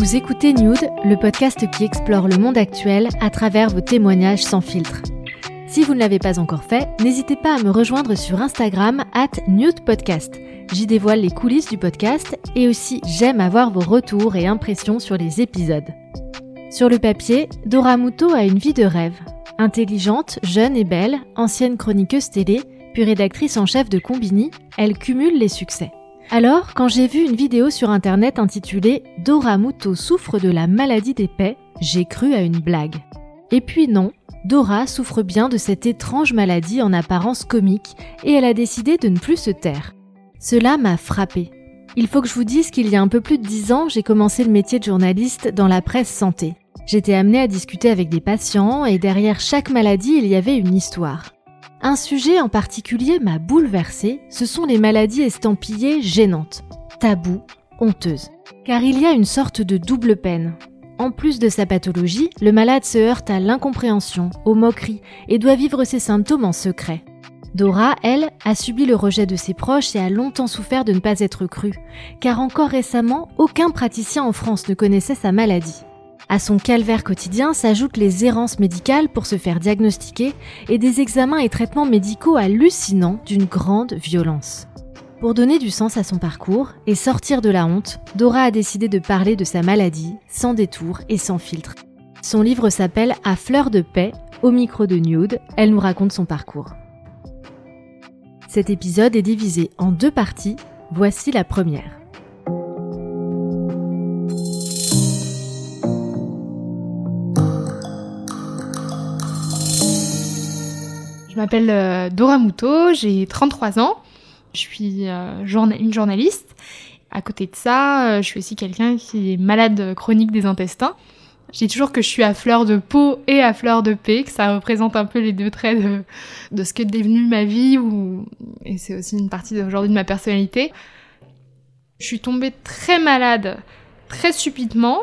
Vous écoutez Nude, le podcast qui explore le monde actuel à travers vos témoignages sans filtre. Si vous ne l'avez pas encore fait, n'hésitez pas à me rejoindre sur Instagram at Podcast. J'y dévoile les coulisses du podcast et aussi j'aime avoir vos retours et impressions sur les épisodes. Sur le papier, Dora Muto a une vie de rêve. Intelligente, jeune et belle, ancienne chroniqueuse télé, puis rédactrice en chef de Combini, elle cumule les succès. Alors, quand j'ai vu une vidéo sur internet intitulée Dora Muto souffre de la maladie des paix, j'ai cru à une blague. Et puis non, Dora souffre bien de cette étrange maladie en apparence comique et elle a décidé de ne plus se taire. Cela m'a frappé. Il faut que je vous dise qu'il y a un peu plus de dix ans, j'ai commencé le métier de journaliste dans la presse santé. J'étais amenée à discuter avec des patients et derrière chaque maladie, il y avait une histoire. Un sujet en particulier m'a bouleversée, ce sont les maladies estampillées gênantes, tabous, honteuses. Car il y a une sorte de double peine. En plus de sa pathologie, le malade se heurte à l'incompréhension, aux moqueries et doit vivre ses symptômes en secret. Dora, elle, a subi le rejet de ses proches et a longtemps souffert de ne pas être crue, car encore récemment, aucun praticien en France ne connaissait sa maladie. À son calvaire quotidien s'ajoutent les errances médicales pour se faire diagnostiquer et des examens et traitements médicaux hallucinants d'une grande violence. Pour donner du sens à son parcours et sortir de la honte, Dora a décidé de parler de sa maladie, sans détour et sans filtre. Son livre s'appelle À fleur de paix, au micro de Nude, elle nous raconte son parcours. Cet épisode est divisé en deux parties, voici la première. M'appelle euh, Dora Muto, j'ai 33 ans. Je suis euh, une journaliste. À côté de ça, euh, je suis aussi quelqu'un qui est malade chronique des intestins. Je dis toujours que je suis à fleur de peau et à fleur de paix, que ça représente un peu les deux traits de, ce qu'est devenu ma vie, et c'est aussi une partie aujourd'hui de ma personnalité. Je suis tombée très malade, très subitement,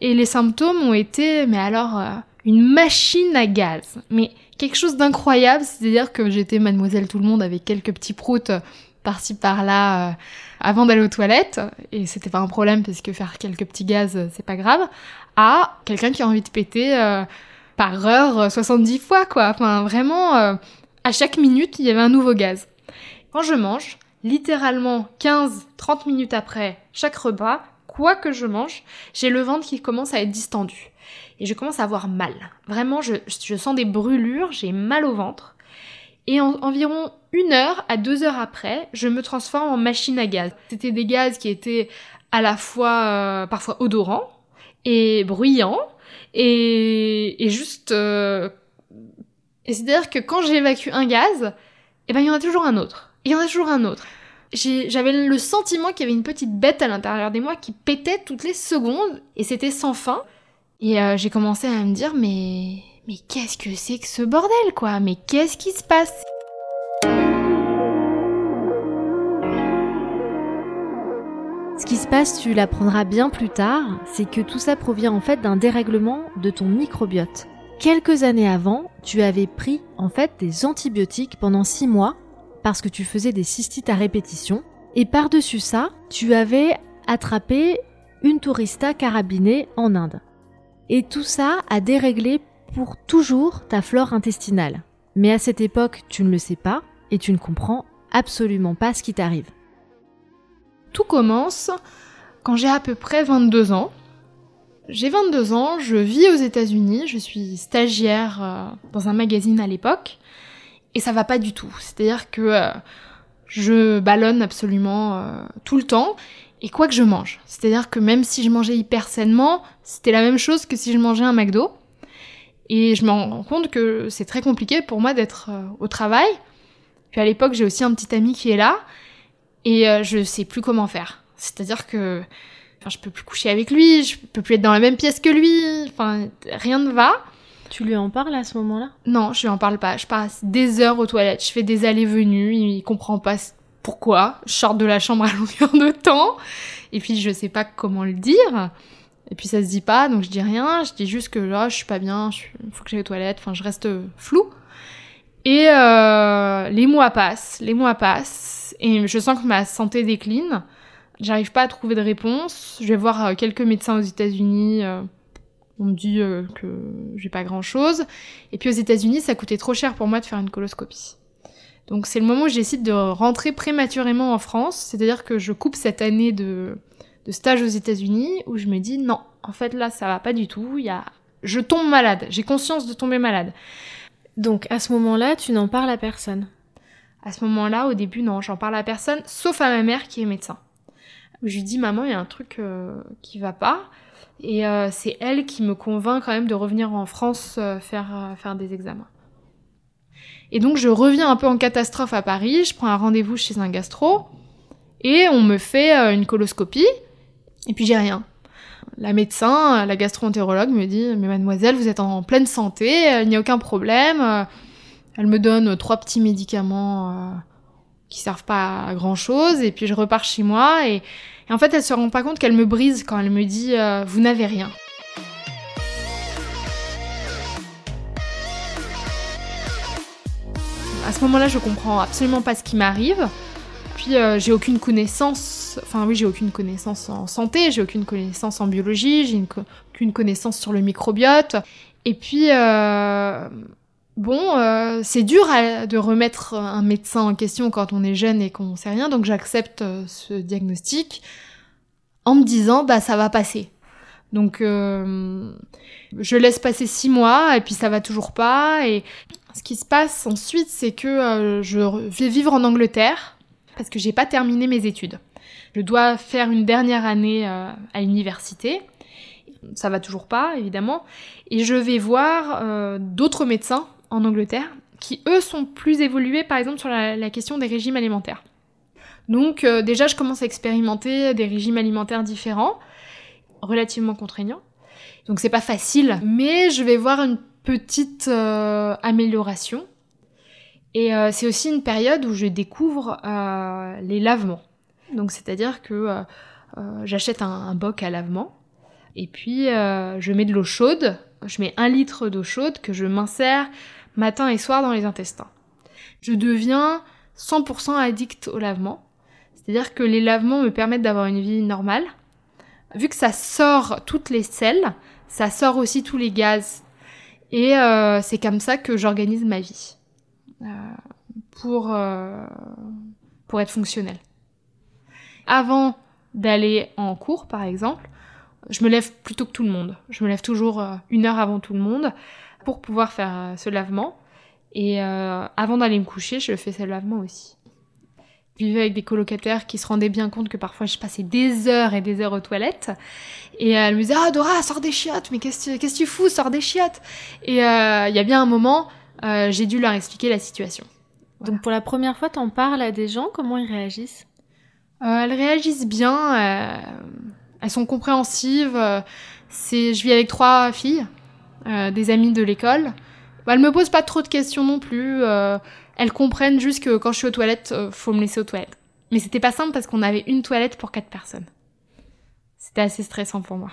et les symptômes ont été, mais alors, une machine à gaz. Mais quelque chose d'incroyable, c'est-à-dire que j'étais mademoiselle tout le monde avec quelques petits proutes euh, par-ci par-là euh, avant d'aller aux toilettes, et c'était pas un problème parce que faire quelques petits gaz, euh, c'est pas grave, à quelqu'un qui a envie de péter par heure 70 fois, quoi. Enfin, vraiment, à chaque minute, il y avait un nouveau gaz. Quand je mange, littéralement 15-30 minutes après chaque repas, quoi que je mange, j'ai le ventre qui commence à être distendu et je commence à avoir mal. Vraiment, je, sens des brûlures, j'ai mal au ventre. Et en, environ une heure à deux heures après, je me transforme en machine à gaz. C'était des gaz qui étaient à la fois euh, parfois odorants et bruyants et, et juste... Euh, et c'est-à-dire que quand j'évacue un gaz, eh ben il y en a toujours un autre. Il y en a toujours un autre. J'avais le sentiment qu'il y avait une petite bête à l'intérieur de moi qui pétait toutes les secondes et c'était sans fin. Et euh, j'ai commencé à me dire, mais. Mais qu'est-ce que c'est que ce bordel, quoi? Mais qu'est-ce qui se passe? Ce qui se passe, tu l'apprendras bien plus tard, c'est que tout ça provient en fait d'un dérèglement de ton microbiote. Quelques années avant, tu avais pris en fait des antibiotiques pendant 6 mois parce que tu faisais des cystites à répétition. Et par-dessus ça, tu avais attrapé une tourista carabinée en Inde. Et tout ça a déréglé pour toujours ta flore intestinale. Mais à cette époque, tu ne le sais pas et tu ne comprends absolument pas ce qui t'arrive. Tout commence quand j'ai à peu près 22 ans. J'ai 22 ans, je vis aux États-Unis, je suis stagiaire euh, dans un magazine à l'époque, et ça va pas du tout. C'est-à-dire que euh, je ballonne absolument euh, tout le temps, et quoi que je mange. C'est-à-dire que même si je mangeais hyper sainement, c'était la même chose que si je mangeais un McDo. Et je me rends compte que c'est très compliqué pour moi d'être euh, au travail. Puis à l'époque, j'ai aussi un petit ami qui est là et euh, je sais plus comment faire. C'est-à-dire que enfin, je peux plus coucher avec lui, je peux plus être dans la même pièce que lui, enfin rien ne va. Tu lui en parles à ce moment-là? Non, je lui en parle pas. Je passe des heures aux toilettes, je fais des allées-venues, il comprend pas pourquoi. Je sors de la chambre à longueur de temps et puis je sais pas comment le dire. Et puis ça se dit pas, donc je dis rien, je dis juste que là, je suis pas bien, il faut que j'aille aux toilettes, enfin je reste flou. Et euh, les mois passent, les mois passent, et je sens que ma santé décline. J'arrive pas à trouver de réponse. Je vais voir euh, quelques médecins aux États-Unis. Euh, on me dit euh, que j'ai pas grand chose. Et puis aux États-Unis, ça coûtait trop cher pour moi de faire une coloscopie. Donc c'est le moment où je décide de rentrer prématurément en France, c'est-à-dire que je coupe cette année de, de stage aux États-Unis où je me dis non, en fait là ça va pas du tout, il y a je tombe malade, j'ai conscience de tomber malade. Donc à ce moment-là, tu n'en parles à personne. À ce moment-là, au début non, j'en parle à personne sauf à ma mère qui est médecin. Je lui dis maman, il y a un truc euh, qui va pas et euh, c'est elle qui me convainc quand même de revenir en France euh, faire euh, faire des examens. Et donc je reviens un peu en catastrophe à Paris, je prends un rendez-vous chez un gastro et on me fait euh, une coloscopie et puis j'ai rien. La médecin, la gastro-entérologue me dit "Mais mademoiselle, vous êtes en pleine santé, euh, il n'y a aucun problème." Euh, Elle me donne trois petits médicaments euh, qui servent pas à grand-chose et puis je repars chez moi et, en fait, elle se rend pas compte qu'elle me brise quand elle me dit euh, "Vous n'avez rien." À ce moment-là, je comprends absolument pas ce qui m'arrive. Puis euh, j'ai aucune connaissance, enfin oui, j'ai aucune connaissance en santé, j'ai aucune connaissance en biologie, j'ai aucune connaissance sur le microbiote. Et puis euh, bon, euh, c'est dur de remettre un médecin en question quand on est jeune et qu'on sait rien, donc j'accepte ce diagnostic en me disant bah ça va passer. Donc je laisse passer six mois et puis ça va toujours pas ce qui se passe ensuite, c'est que euh, je vais vivre en Angleterre parce que j'ai pas terminé mes études. Je dois faire une dernière année euh, à l'université. Ça va toujours pas, évidemment. Et je vais voir euh, d'autres médecins en Angleterre qui, eux, sont plus évolués, par exemple, sur la, question des régimes alimentaires. Donc, déjà, je commence à expérimenter des régimes alimentaires différents, relativement contraignants. Donc, c'est pas facile, mais je vais voir une petite euh, amélioration. Et euh, c'est aussi une période où je découvre euh, les lavements. Donc c'est-à-dire que euh, euh, j'achète un, un boc à lavement et puis euh, je mets de l'eau chaude. Je mets un litre d'eau chaude que je m'insère matin et soir dans les intestins. Je deviens 100% addict au lavement. C'est-à-dire que les lavements me permettent d'avoir une vie normale. Vu que ça sort toutes les selles, ça sort aussi tous les gaz. Et euh, c'est comme ça que j'organise ma vie. Euh, pour, euh, pour être fonctionnelle. Avant d'aller en cours, par exemple, je me lève plutôt que tout le monde. Je me lève toujours une heure avant tout le monde pour pouvoir faire ce lavement. Et avant d'aller me coucher, je fais ce lavement aussi. Je vivais avec des colocataires qui se rendaient bien compte que parfois je passais des heures et des heures aux toilettes. Et elle me disait Ah Dora, sors des chiottes, mais qu'est-ce que tu fous, sors des chiottes Et euh, il y a bien un moment, euh, j'ai dû leur expliquer la situation. Donc pour la première fois, t'en parles à des gens, comment ils réagissent? Euh, elles réagissent bien, euh, elles sont compréhensives. euh, c'est, je vis avec trois filles, euh, des amies de l'école. Bah, elles me posent pas trop de questions non plus. Elles comprennent juste que quand je suis aux toilettes, euh, faut me laisser aux toilettes. Mais c'était pas simple parce qu'on avait une toilette pour quatre personnes. C'était assez stressant pour moi.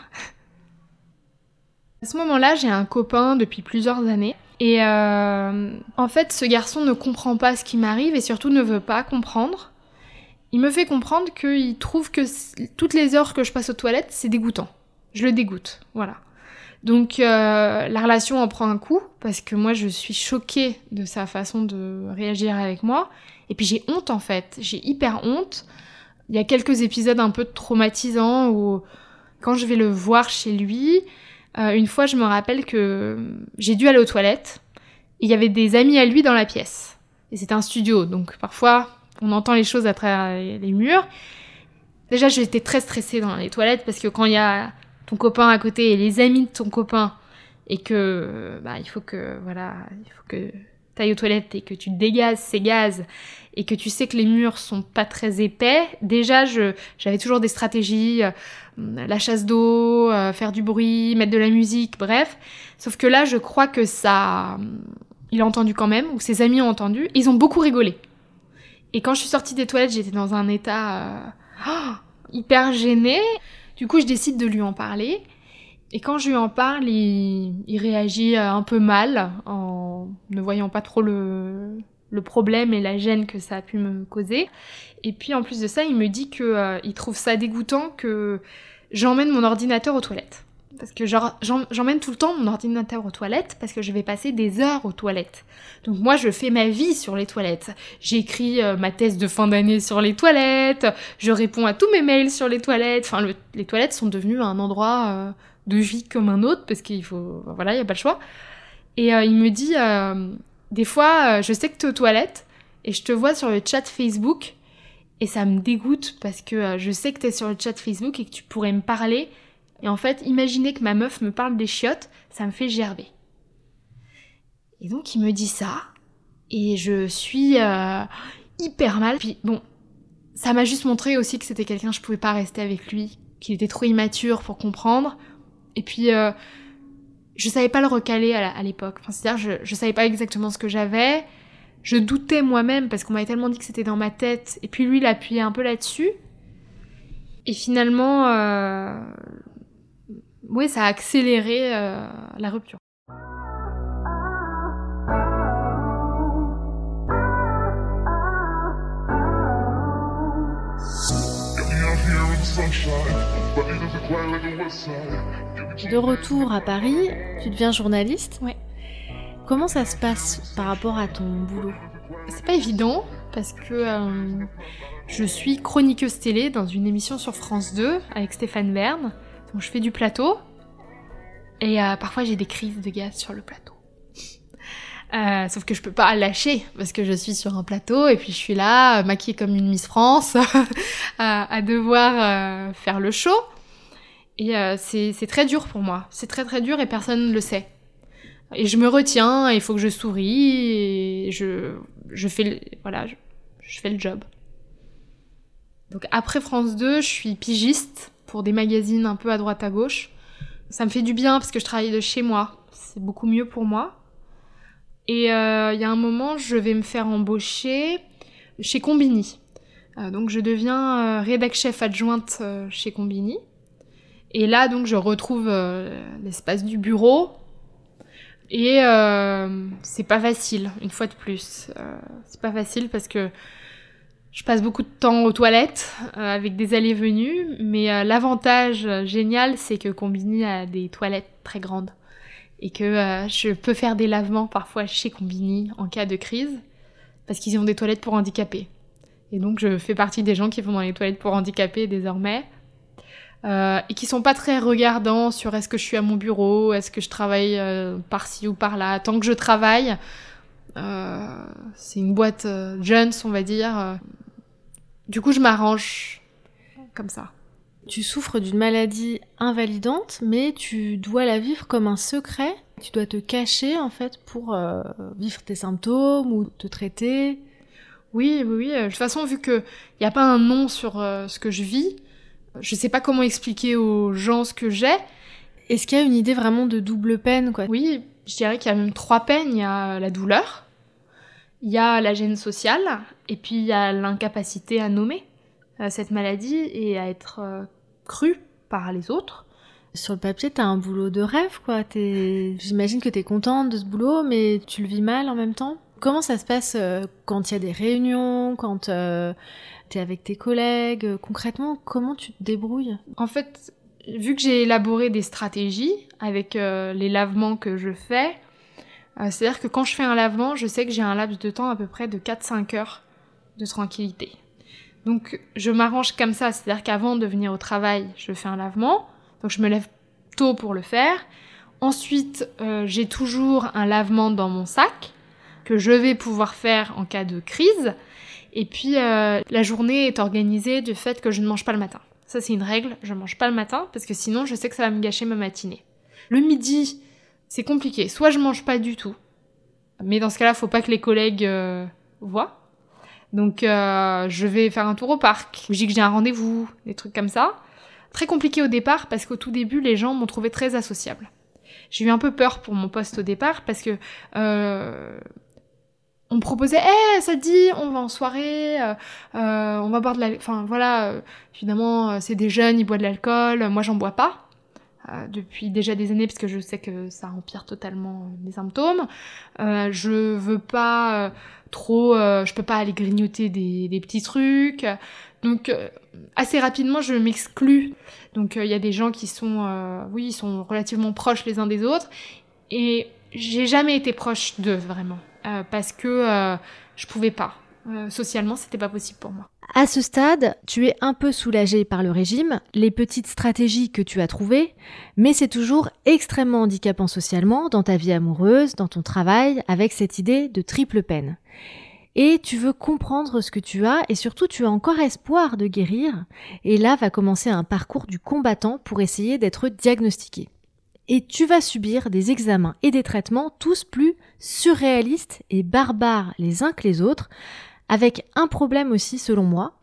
À ce moment-là, j'ai un copain depuis plusieurs années. Et euh, en fait, ce garçon ne comprend pas ce qui m'arrive et surtout ne veut pas comprendre. Il me fait comprendre qu'il trouve que toutes les heures que je passe aux toilettes, c'est dégoûtant. Je le dégoûte, voilà. Donc euh, la relation en prend un coup parce que moi je suis choquée de sa façon de réagir avec moi. Et puis j'ai honte en fait, j'ai hyper honte. Il y a quelques épisodes un peu traumatisants où quand je vais le voir chez lui, euh, une fois je me rappelle que j'ai dû aller aux toilettes et il y avait des amis à lui dans la pièce. Et c'était un studio, donc parfois on entend les choses à travers les les murs. Déjà, j'étais très stressée dans les toilettes parce que quand il y a ton copain à côté et les amis de ton copain et que bah, il faut que voilà, il faut que tu ailles aux toilettes et que tu dégazes ces gaz et que tu sais que les murs sont pas très épais, déjà je j'avais toujours des stratégies, euh, la chasse d'eau, euh, faire du bruit, mettre de la musique, bref. Sauf que là, je crois que ça, il a entendu quand même, ou ses amis ont entendu, ils ont beaucoup rigolé. Et quand je suis sortie des toilettes, j'étais dans un état euh, hyper gêné. Du coup, je décide de lui en parler. Et quand je lui en parle, il, réagit euh, un peu mal, en ne voyant pas trop le, problème et la gêne que ça a pu me causer. Et puis en plus de ça, il me dit qu'il euh, trouve ça dégoûtant que j'emmène mon ordinateur aux toilettes. Parce que j'emmène tout le temps mon ordinateur aux toilettes parce que je vais passer des heures aux toilettes. Donc moi je fais ma vie sur les toilettes. J'écris euh, ma thèse de fin d'année sur les toilettes, je réponds à tous mes mails sur les toilettes. Enfin les toilettes sont devenues un endroit de vie comme un autre parce qu'il faut voilà il y a pas le choix et euh, il me dit euh, des fois euh, je sais que tu es aux toilettes et je te vois sur le chat Facebook et ça me dégoûte parce que je sais que tu es sur le chat Facebook et que tu pourrais me parler et en fait imaginer que ma meuf me parle des chiottes ça me fait gerber et donc il me dit ça et je suis hyper mal puis bon ça m'a juste montré aussi que c'était quelqu'un je pouvais pas rester avec lui qu'il était trop immature pour comprendre et puis, euh, je savais pas le recaler à l'époque. Enfin, c'est-à-dire, je, je savais pas exactement ce que j'avais. Je doutais moi-même parce qu'on m'avait tellement dit que c'était dans ma tête. Et puis lui, il appuyait un peu là-dessus. Et finalement, euh, oui, ça a accéléré euh, la rupture. De retour à Paris, tu deviens journaliste. Ouais. Comment ça se passe par rapport à ton boulot? C'est pas évident parce que euh, je suis chroniqueuse télé dans une émission sur France 2 avec Stéphane Bern. Donc je fais du plateau et euh, parfois j'ai des crises de gaz sur le plateau. Euh, sauf que je peux pas lâcher parce que je suis sur un plateau et puis je suis là, maquillée comme une Miss France, à, devoir faire le show. Et euh, c'est très dur pour moi. C'est très très dur et personne ne le sait. Et je me retiens, il faut que je souris, et je, je fais le, voilà, je, fais le job. Donc après France 2, je suis pigiste pour des magazines un peu à droite à gauche. Ça me fait du bien parce que je travaille de chez moi. C'est beaucoup mieux pour moi. Et euh, il y a un moment, je vais me faire embaucher chez Combini. Euh, donc je deviens rédac chef adjointe chez Combini. Et là, donc, je retrouve euh, l'espace du bureau. Et euh, c'est pas facile, une fois de plus. Euh, c'est pas facile parce que je passe beaucoup de temps aux toilettes avec des allées-venues. Mais l'avantage génial, c'est que Combini a des toilettes très grandes. Et que je peux faire des lavements parfois chez Combini en cas de crise. Parce qu'ils ont des toilettes pour handicapés. Et donc, je fais partie des gens qui vont dans les toilettes pour handicapés désormais. Euh, et qui sont pas très regardants sur est-ce que je suis à mon bureau, est-ce que je travaille euh, par-ci ou par-là. Tant que je travaille, euh, c'est une boîte jeune, on va dire. Du coup, je m'arrange comme ça. Tu souffres d'une maladie invalidante, mais tu dois la vivre comme un secret. Tu dois te cacher en fait pour vivre tes symptômes ou te traiter. Oui, oui, oui. De toute façon, vu qu'il n'y a pas un nom sur ce que je vis, je sais pas comment expliquer aux gens ce que j'ai. Est-ce qu'il y a une idée vraiment de double peine, quoi? Oui, je dirais qu'il y a même trois peines. Il y a la douleur, il y a la gêne sociale, et puis il y a l'incapacité à nommer euh, cette maladie et à être euh, cru par les autres. Sur le papier, t'as un boulot de rêve, quoi. J'imagine que t'es contente de ce boulot, mais tu le vis mal en même temps. Comment ça se passe euh, quand il y a des réunions, quand t'es avec tes collègues? Concrètement, comment tu te débrouilles? En fait, vu que j'ai élaboré des stratégies avec euh, les lavements que je fais, euh, c'est-à-dire que quand je fais un lavement, je sais que j'ai un laps de temps à peu près de 4-5 heures de tranquillité. Donc je m'arrange comme ça, c'est-à-dire qu'avant de venir au travail, je fais un lavement, donc je me lève tôt pour le faire. Ensuite, j'ai toujours un lavement dans mon sac que je vais pouvoir faire en cas de crise. Et puis, euh, la journée est organisée du fait que je ne mange pas le matin. Ça, c'est une règle, je mange pas le matin parce que sinon, je sais que ça va me gâcher ma matinée. Le midi, c'est compliqué. Soit je mange pas du tout, mais dans ce cas-là, faut pas que les collègues euh, voient. Donc euh, je vais faire un tour au parc, je dis que j'ai un rendez-vous, des trucs comme ça. Très compliqué au départ parce qu'au tout début, les gens m'ont trouvé très associable. J'ai eu un peu peur pour mon poste au départ parce que euh, on me proposait, eh, ça dit, on va en soirée, euh, euh, on va boire de la... Enfin voilà, euh, évidemment, euh, c'est des jeunes, ils boivent de l'alcool, moi j'en bois pas. euh, depuis déjà des années parce que je sais que ça empire totalement mes symptômes. Euh, je veux pas euh, trop, euh, je peux pas aller grignoter des, des petits trucs. Donc euh, assez rapidement je m'exclus. Donc euh, il y a des gens qui sont, euh, oui, ils sont relativement proches les uns des autres et j'ai jamais été proche d'eux vraiment euh, parce que euh, je pouvais pas. Euh, socialement, c'était pas possible pour moi. À ce stade, tu es un peu soulagé par le régime, les petites stratégies que tu as trouvées, mais c'est toujours extrêmement handicapant socialement dans ta vie amoureuse, dans ton travail, avec cette idée de triple peine. Et tu veux comprendre ce que tu as et surtout tu as encore espoir de guérir. Et là va commencer un parcours du combattant pour essayer d'être diagnostiqué. Et tu vas subir des examens et des traitements tous plus surréalistes et barbares les uns que les autres, avec un problème aussi selon moi,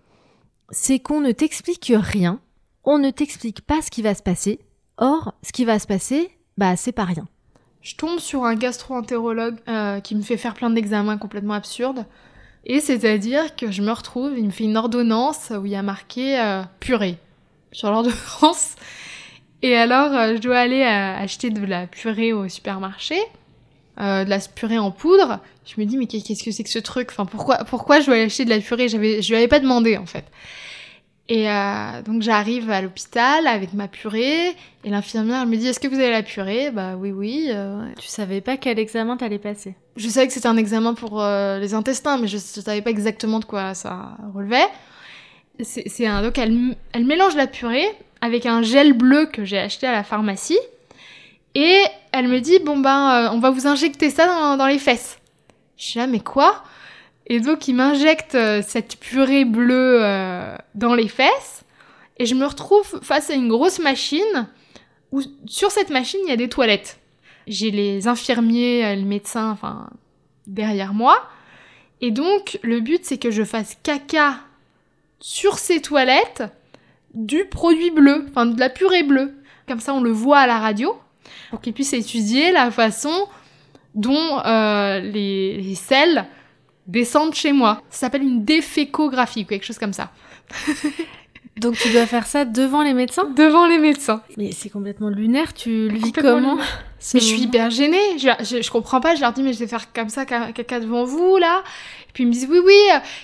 c'est qu'on ne t'explique rien, on ne t'explique pas ce qui va se passer, or ce qui va se passer, bah c'est pas rien. Je tombe sur un gastro-entérologue euh, qui me fait faire plein d'examens complètement absurdes. Et c'est-à-dire que je me retrouve, il me fait une ordonnance où il y a marqué euh, purée sur l'ordonnance. Et alors, euh, je dois aller euh, acheter de la purée au supermarché, euh, de la purée en poudre. Je me dis, mais qu'est-ce que c'est que ce truc? Enfin, pourquoi, pourquoi je dois aller acheter de la purée? J'avais, Je lui avais pas demandé, en fait. Et euh, donc j'arrive à l'hôpital avec ma purée et l'infirmière me dit est-ce que vous avez la purée? Bah oui oui. euh. Tu savais pas quel examen t'allais passer? Je savais que c'était un examen pour les intestins, mais je, je savais pas exactement de quoi ça relevait. C'est c'est un donc elle, elle mélange la purée avec un gel bleu que j'ai acheté à la pharmacie et elle me dit bon ben euh, on va vous injecter ça dans, les fesses. Je suis là mais quoi? Et donc il m'injecte euh, cette purée bleue euh, dans les fesses et je me retrouve face à une grosse machine où sur cette machine il y a des toilettes. J'ai les infirmiers, le médecin, enfin derrière moi. Et donc le but c'est que je fasse caca sur ces toilettes du produit bleu, enfin de la purée bleue. Comme ça on le voit à la radio pour qu'ils puissent étudier la façon dont euh, les, les selles descendent chez moi. Ça s'appelle une défécographie ou quelque chose comme ça. Donc tu dois faire ça devant les médecins Devant les médecins. Mais c'est complètement lunaire, tu le vis comment Mais je suis hyper gênée. Je, je, je comprends pas. Je leur dis, mais je vais faire comme ça, ca- caca devant vous, là. Et puis ils me disent, oui, oui.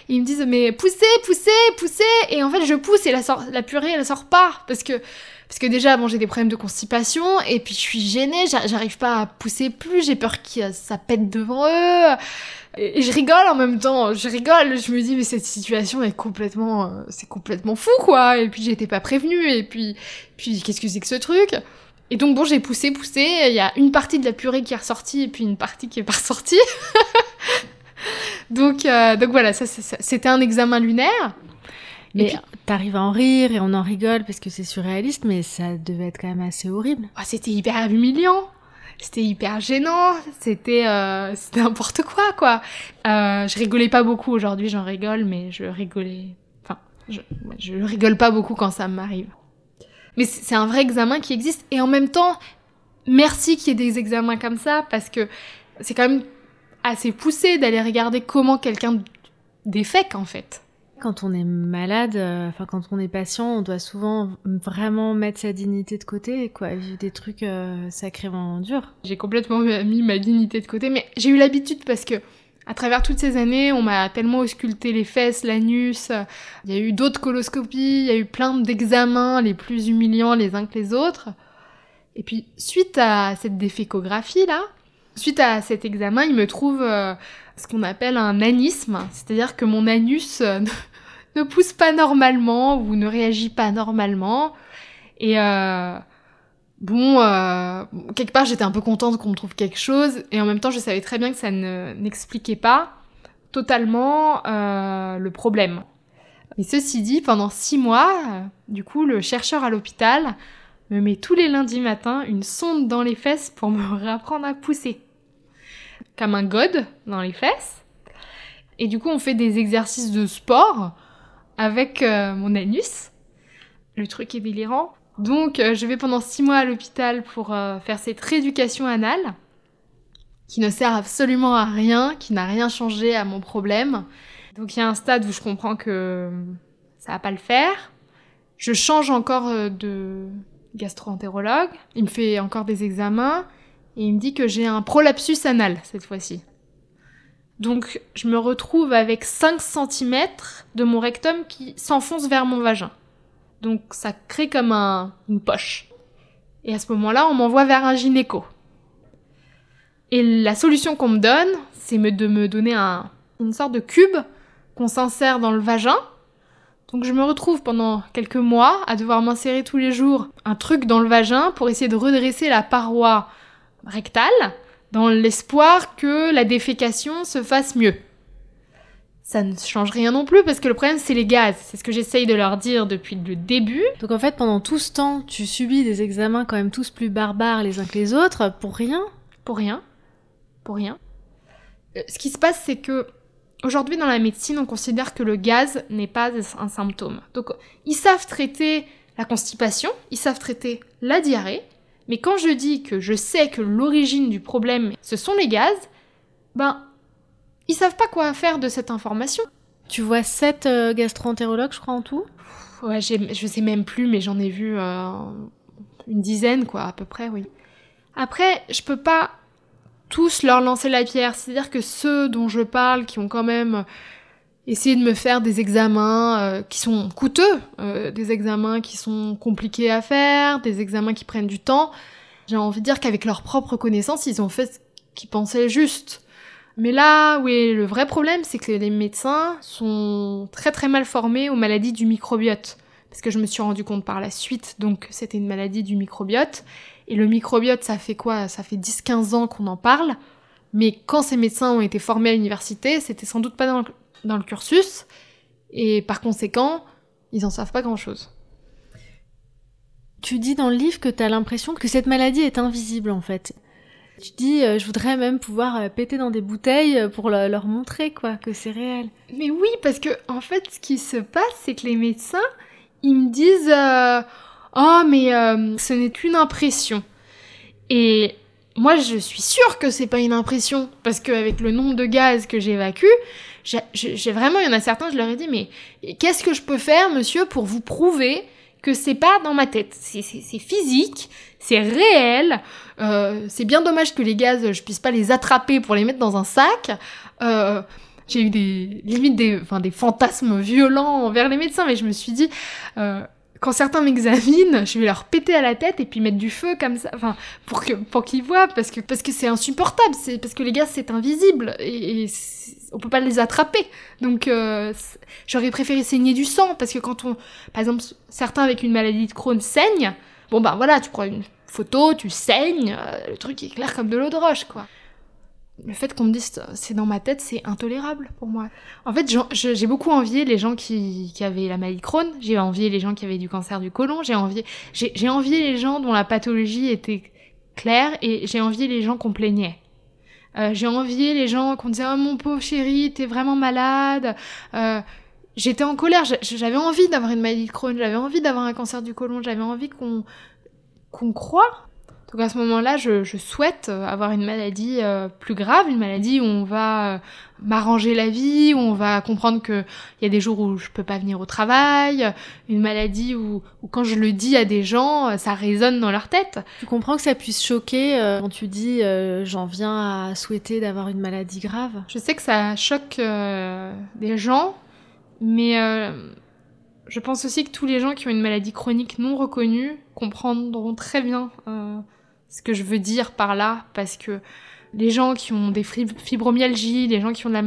Ils me disent, mais poussez, poussez, poussez. Et en fait, je pousse et la, sort, la purée, elle sort pas. Parce que, parce que déjà, bon, j'ai des problèmes de constipation. Et puis, je suis gênée. j'a- J'arrive pas à pousser plus. J'ai peur que ça pète devant eux. Et, et je rigole en même temps. Je rigole. Je me dis, mais cette situation est complètement, euh, c'est complètement fou, quoi. Et puis, j'étais pas prévenue. Et puis, puis qu'est-ce que c'est que ce truc? Et donc bon, j'ai poussé, poussé. Il y a une partie de la purée qui est ressortie et puis une partie qui est pas ressortie. donc, euh, donc voilà, ça, ça- ça- c'était un examen lunaire. Mais puis- t'arrives à en rire et on en rigole parce que c'est surréaliste, mais ça devait être quand même assez horrible. Ah, c'était hyper humiliant. C'était hyper gênant. C'était euh, n'importe quoi, quoi. Euh, je rigolais pas beaucoup aujourd'hui, j'en rigole, mais je rigolais. Enfin, je, je rigole pas beaucoup quand ça m'arrive. Mais c'est c'est un vrai examen qui existe. Et en même temps, merci qu'il y ait des examens comme ça, parce que c'est quand même assez poussé d'aller regarder comment quelqu'un défèque, en fait. Quand on est malade, euh, enfin quand on est patient, on doit souvent vraiment mettre sa dignité de côté, quoi, vivre des trucs euh, sacrément durs. J'ai complètement mis ma dignité de côté, mais j'ai eu l'habitude parce que à travers toutes ces années, on m'a tellement ausculté les fesses, l'anus, euh, il y a eu d'autres coloscopies, il y a eu plein d'examens les plus humiliants les uns que les autres. Et puis, suite à cette défécographie là, suite à cet examen, il me trouve ce qu'on appelle un anisme, c'est-à-dire que mon anus ne, pousse pas normalement ou ne réagit pas normalement. Et euh, bon, euh, quelque part, j'étais un peu contente qu'on trouve quelque chose, et en même temps, je savais très bien que ça ne n'expliquait pas totalement euh, le problème. Mais ceci dit, pendant six mois, euh, du coup, le chercheur à l'hôpital me met tous les lundis matins une sonde dans les fesses pour me réapprendre à pousser. Comme un god dans les fesses. Et du coup, on fait des exercices de sport avec euh, mon anus. Le truc est délirant. Donc, euh, je vais pendant six mois à l'hôpital pour euh, faire cette rééducation anale, qui ne sert absolument à rien, qui n'a rien changé à mon problème. Donc, il y a un stade où je comprends que ça va pas le faire. Je change encore de gastro-entérologue. Il me fait encore des examens et il me dit que j'ai un prolapsus anal cette fois-ci. Donc je me retrouve avec 5 cm de mon rectum qui s'enfonce vers mon vagin. Donc ça crée comme un, une poche. Et à ce moment-là, on m'envoie vers un gynéco. Et la solution qu'on me donne, c'est de me donner un, une sorte de cube qu'on s'insère dans le vagin. Donc je me retrouve pendant quelques mois à devoir m'insérer tous les jours un truc dans le vagin pour essayer de redresser la paroi rectale dans l'espoir que la défécation se fasse mieux. Ça ne change rien non plus parce que le problème c'est les gaz. C'est ce que j'essaye de leur dire depuis le début. Donc en fait pendant tout ce temps tu subis des examens quand même tous plus barbares les uns que les autres pour rien? Pour rien. Pour rien. Euh, ce qui se passe c'est que aujourd'hui dans la médecine on considère que le gaz n'est pas un symptôme. Donc ils savent traiter la constipation, ils savent traiter la diarrhée, mais quand je dis que je sais que l'origine du problème, ce sont les gaz, ben, ils savent pas quoi faire de cette information. Tu vois sept euh, gastro-entérologues, je crois, en tout? Ouais, je sais même plus, mais j'en ai vu euh, une dizaine, quoi, à peu près, oui. Après, je peux pas tous leur lancer la pierre. C'est-à-dire que ceux dont je parle, qui ont quand même essayer de me faire des examens euh, qui sont coûteux, euh, des examens qui sont compliqués à faire, des examens qui prennent du temps. J'ai envie de dire qu'avec leurs propres connaissances, ils ont fait ce qu'ils pensaient juste. Mais là, oui, le vrai problème, c'est que les médecins sont très très mal formés aux maladies du microbiote. Parce que je me suis rendu compte par la suite, donc c'était une maladie du microbiote. Et le microbiote, ça fait quoi? Ça fait 10-15 ans qu'on en parle. Mais quand ces médecins ont été formés à l'université, c'était sans doute pas dans dans le cursus, et par conséquent, ils en savent pas grand-chose. Tu dis dans le livre que tu as l'impression que cette maladie est invisible en fait. Tu dis, euh, je voudrais même pouvoir euh, péter dans des bouteilles pour leur montrer quoi que c'est réel. Mais oui, parce que en fait, ce qui se passe, c'est que les médecins, ils me disent, euh, oh mais ce n'est qu'une impression. Et moi, je suis sûre que c'est pas une impression, parce qu'avec le nombre de gaz que j'évacue, j'ai vraiment, il y en a certains, je leur ai dit, mais qu'est-ce que je peux faire, monsieur, pour vous prouver que c'est pas dans ma tête? C'est physique, c'est réel. Euh, c'est bien dommage que les gaz, je puisse pas les attraper pour les mettre dans un sac. Euh, j'ai eu des limite des, enfin, des fantasmes violents envers les médecins, mais je me suis dit, euh, quand certains m'examinent, je vais leur péter à la tête et puis mettre du feu comme ça, enfin, pour que pour qu'ils voient, parce que parce que c'est insupportable, c'est parce que les gaz c'est invisible et, et on peut pas les attraper. Donc euh, j'aurais préféré saigner du sang parce que quand on, par exemple, certains avec une maladie de Crohn saignent, bon bah voilà, tu prends une photo, tu saignes, euh, le truc est clair comme de l'eau de roche quoi le fait qu'on me dise c'est dans ma tête, c'est intolérable pour moi. En fait, j'ai beaucoup envié les gens qui, avaient la maladie Crohn, j'ai envié les gens qui avaient du cancer du côlon, j'ai envié, envié les gens dont la pathologie était claire et j'ai envié les gens qu'on plaignait. Euh, j'ai envié les gens qu'on disait oh mon pauvre chéri, t'es vraiment malade. Euh, J'étais en colère, j'avais envie d'avoir une maladie de Crohn, j'avais envie d'avoir un cancer du côlon, j'avais envie qu'on qu'on croit donc à ce moment-là, je, souhaite euh, avoir une maladie euh, plus grave, une maladie où on va euh, m'arranger la vie, où on va comprendre qu'il y a des jours où je peux pas venir au travail, une maladie où, quand je le dis à des gens, ça résonne dans leur tête. Tu comprends que ça puisse choquer quand tu dis j'en viens à souhaiter d'avoir une maladie grave? Je sais que ça choque des gens, mais je pense aussi que tous les gens qui ont une maladie chronique non reconnue comprendront très bien ce que je veux dire par là, parce que les gens qui ont des fibromyalgies, les gens qui ont de la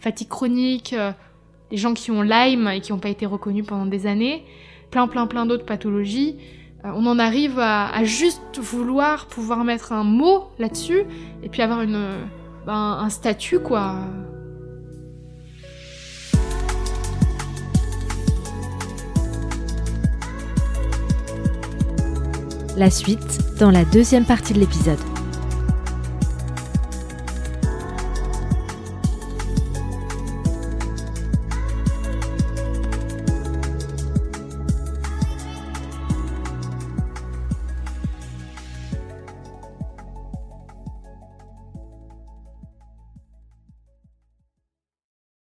fatigue chronique, euh, les gens qui ont Lyme et qui n'ont pas été reconnus pendant des années, plein plein plein d'autres pathologies, euh, on en arrive à, juste vouloir pouvoir mettre un mot là-dessus et puis avoir une, ben, un statut quoi. La suite dans la deuxième partie de l'épisode.